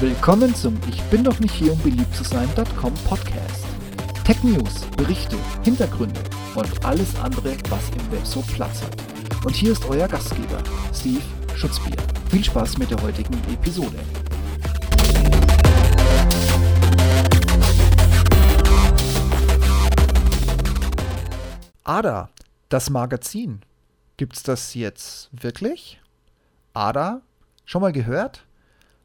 Willkommen zum Ich bin doch nicht hier, um beliebt zu sein.com Podcast. Tech News, Berichte, Hintergründe und alles andere, was im Web so Platz hat. Und hier ist euer Gastgeber, Steve Schutzbier. Viel Spaß mit der heutigen Episode. ADA, das Magazin. Gibt's das jetzt wirklich? ADA? Schon mal gehört?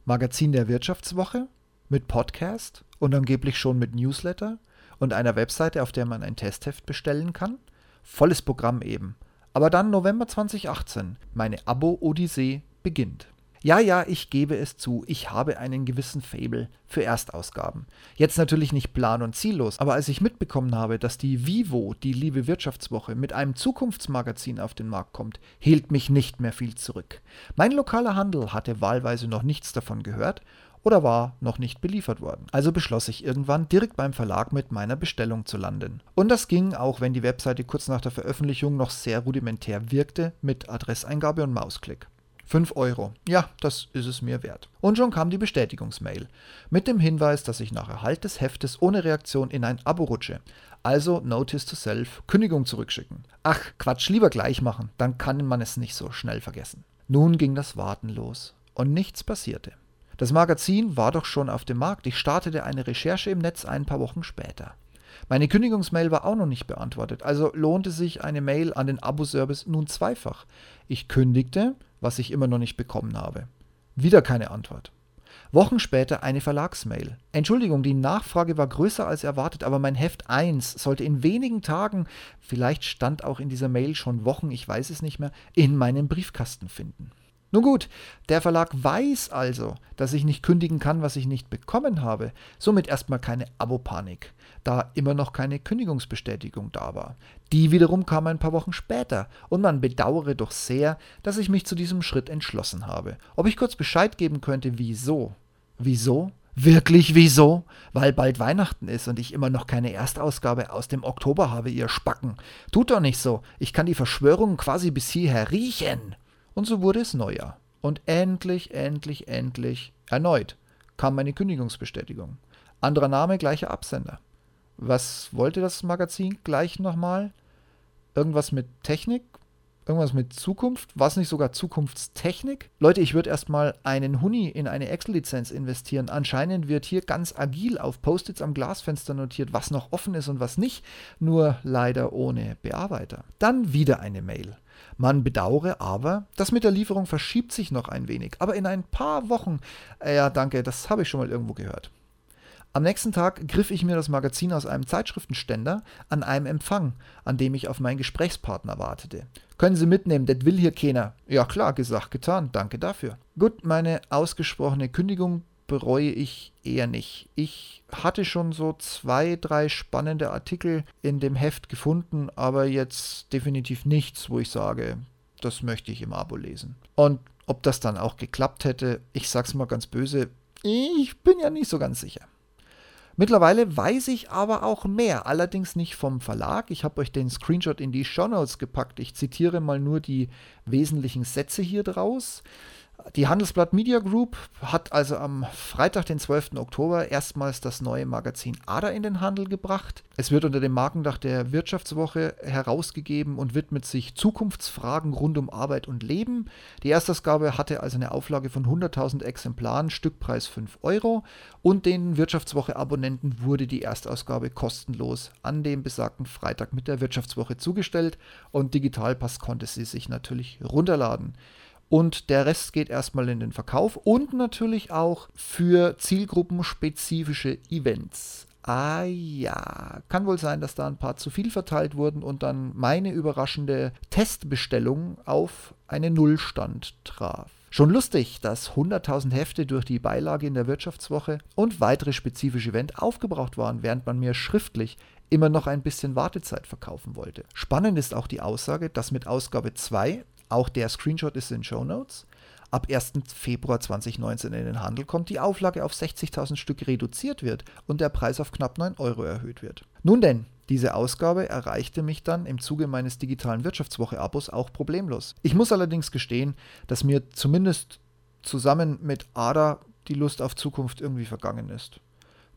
Magazin der Wirtschaftswoche mit Podcast und angeblich schon mit Newsletter und einer Webseite, auf der man ein Testheft bestellen kann. Volles Programm eben. Aber dann November 2018, meine Abo-Odyssee beginnt. Ja, ja, ich gebe es zu, ich habe einen gewissen Fable für Erstausgaben. Jetzt natürlich nicht plan- und ziellos, aber als ich mitbekommen habe, dass die Vivo, die liebe Wirtschaftswoche, mit einem Zukunftsmagazin auf den Markt kommt, hielt mich nicht mehr viel zurück. Mein lokaler Handel hatte wahlweise noch nichts davon gehört oder war noch nicht beliefert worden. Also beschloss ich irgendwann direkt beim Verlag mit meiner Bestellung zu landen. Und das ging, auch wenn die Webseite kurz nach der Veröffentlichung noch sehr rudimentär wirkte, mit Adresseingabe und Mausklick. 5 Euro. Ja, das ist es mir wert. Und schon kam die Bestätigungsmail. Mit dem Hinweis, dass ich nach Erhalt des Heftes ohne Reaktion in ein Abo rutsche. Also Notice to Self, Kündigung zurückschicken. Ach, Quatsch, lieber gleich machen, dann kann man es nicht so schnell vergessen. Nun ging das Warten los. Und nichts passierte. Das Magazin war doch schon auf dem Markt. Ich startete eine Recherche im Netz ein paar Wochen später. Meine Kündigungsmail war auch noch nicht beantwortet, also lohnte sich eine Mail an den Abo-Service nun zweifach. Ich kündigte, was ich immer noch nicht bekommen habe. Wieder keine Antwort. Wochen später eine Verlagsmail. Entschuldigung, die Nachfrage war größer als erwartet, aber mein Heft 1 sollte in wenigen Tagen, vielleicht stand auch in dieser Mail schon Wochen, ich weiß es nicht mehr, in meinem Briefkasten finden. Nun gut, der Verlag weiß also, dass ich nicht kündigen kann, was ich nicht bekommen habe. Somit erstmal keine Abopanik, da immer noch keine Kündigungsbestätigung da war. Die wiederum kam ein paar Wochen später und man bedauere doch sehr, dass ich mich zu diesem Schritt entschlossen habe. Ob ich kurz Bescheid geben könnte, wieso? Wieso? Wirklich wieso? Weil bald Weihnachten ist und ich immer noch keine Erstausgabe aus dem Oktober habe, ihr Spacken. Tut doch nicht so. Ich kann die Verschwörung quasi bis hierher riechen. Und so wurde es Neujahr. Und endlich, endlich, endlich, erneut, kam meine Kündigungsbestätigung. Anderer Name, gleicher Absender. Was wollte das Magazin gleich nochmal? Irgendwas mit Technik? Irgendwas mit Zukunft? War es nicht sogar Zukunftstechnik? Leute, ich würde erstmal einen Huni in eine Excel-Lizenz investieren. Anscheinend wird hier ganz agil auf Post-its am Glasfenster notiert, was noch offen ist und was nicht. Nur leider ohne Bearbeiter. Dann wieder eine Mail. Man bedauere aber, das mit der Lieferung verschiebt sich noch ein wenig. Aber in ein paar Wochen, äh, ja danke, das habe ich schon mal irgendwo gehört. Am nächsten Tag griff ich mir das Magazin aus einem Zeitschriftenständer an einem Empfang, an dem ich auf meinen Gesprächspartner wartete. Können Sie mitnehmen, das will hier keiner. Ja klar, gesagt, getan, danke dafür. Gut, meine ausgesprochene Kündigung bereue ich eher nicht. Ich hatte schon so zwei, drei spannende Artikel in dem Heft gefunden, aber jetzt definitiv nichts, wo ich sage, das möchte ich im Abo lesen. Und ob das dann auch geklappt hätte, ich sag's mal ganz böse, ich bin ja nicht so ganz sicher. Mittlerweile weiß ich aber auch mehr, allerdings nicht vom Verlag. Ich habe euch den Screenshot in die Show Notes gepackt. Ich zitiere mal nur die wesentlichen Sätze hier draus. Die Handelsblatt Media Group hat also am Freitag, den 12. Oktober, erstmals das neue Magazin ADA in den Handel gebracht. Es wird unter dem Markendach der Wirtschaftswoche herausgegeben und widmet sich Zukunftsfragen rund um Arbeit und Leben. Die Erstausgabe hatte also eine Auflage von 100.000 Exemplaren, Stückpreis 5 Euro. Und den Wirtschaftswoche-Abonnenten wurde die Erstausgabe kostenlos an dem besagten Freitag mit der Wirtschaftswoche zugestellt und Digitalpass konnte sie sich natürlich runterladen. Und der Rest geht erstmal in den Verkauf und natürlich auch für zielgruppenspezifische Events. Ah ja, kann wohl sein, dass da ein paar zu viel verteilt wurden und dann meine überraschende Testbestellung auf einen Nullstand traf. Schon lustig, dass 100.000 Hefte durch die Beilage in der Wirtschaftswoche und weitere spezifische Events aufgebraucht waren, während man mir schriftlich immer noch ein bisschen Wartezeit verkaufen wollte. Spannend ist auch die Aussage, dass mit Ausgabe 2 auch der Screenshot ist in Show Notes. Ab 1. Februar 2019 in den Handel kommt, die Auflage auf 60.000 Stück reduziert wird und der Preis auf knapp 9 Euro erhöht wird. Nun denn, diese Ausgabe erreichte mich dann im Zuge meines digitalen Wirtschaftswoche-Abos auch problemlos. Ich muss allerdings gestehen, dass mir zumindest zusammen mit ADA die Lust auf Zukunft irgendwie vergangen ist.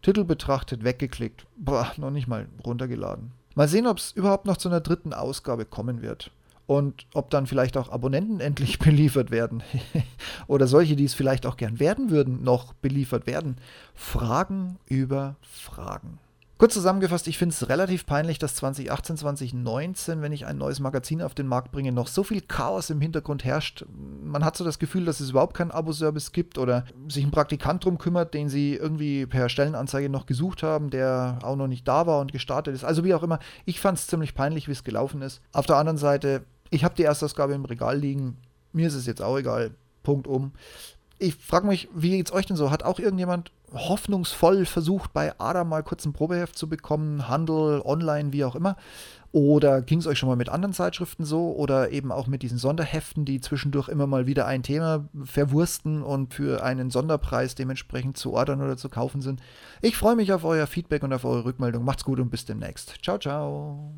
Titel betrachtet, weggeklickt. Boah, noch nicht mal runtergeladen. Mal sehen, ob es überhaupt noch zu einer dritten Ausgabe kommen wird. Und ob dann vielleicht auch Abonnenten endlich beliefert werden. Oder solche, die es vielleicht auch gern werden würden, noch beliefert werden. Fragen über Fragen. Kurz zusammengefasst, ich finde es relativ peinlich, dass 2018, 2019, wenn ich ein neues Magazin auf den Markt bringe, noch so viel Chaos im Hintergrund herrscht. Man hat so das Gefühl, dass es überhaupt keinen Abo-Service gibt oder sich ein Praktikant drum kümmert, den sie irgendwie per Stellenanzeige noch gesucht haben, der auch noch nicht da war und gestartet ist. Also wie auch immer, ich fand es ziemlich peinlich, wie es gelaufen ist. Auf der anderen Seite, ich habe die Erstausgabe im Regal liegen. Mir ist es jetzt auch egal. Punkt um. Ich frage mich, wie geht's euch denn so? Hat auch irgendjemand hoffnungsvoll versucht, bei Ada mal kurz ein Probeheft zu bekommen, Handel, online, wie auch immer? Oder ging es euch schon mal mit anderen Zeitschriften so? Oder eben auch mit diesen Sonderheften, die zwischendurch immer mal wieder ein Thema verwursten und für einen Sonderpreis dementsprechend zu ordern oder zu kaufen sind? Ich freue mich auf euer Feedback und auf eure Rückmeldung. Macht's gut und bis demnächst. Ciao, ciao.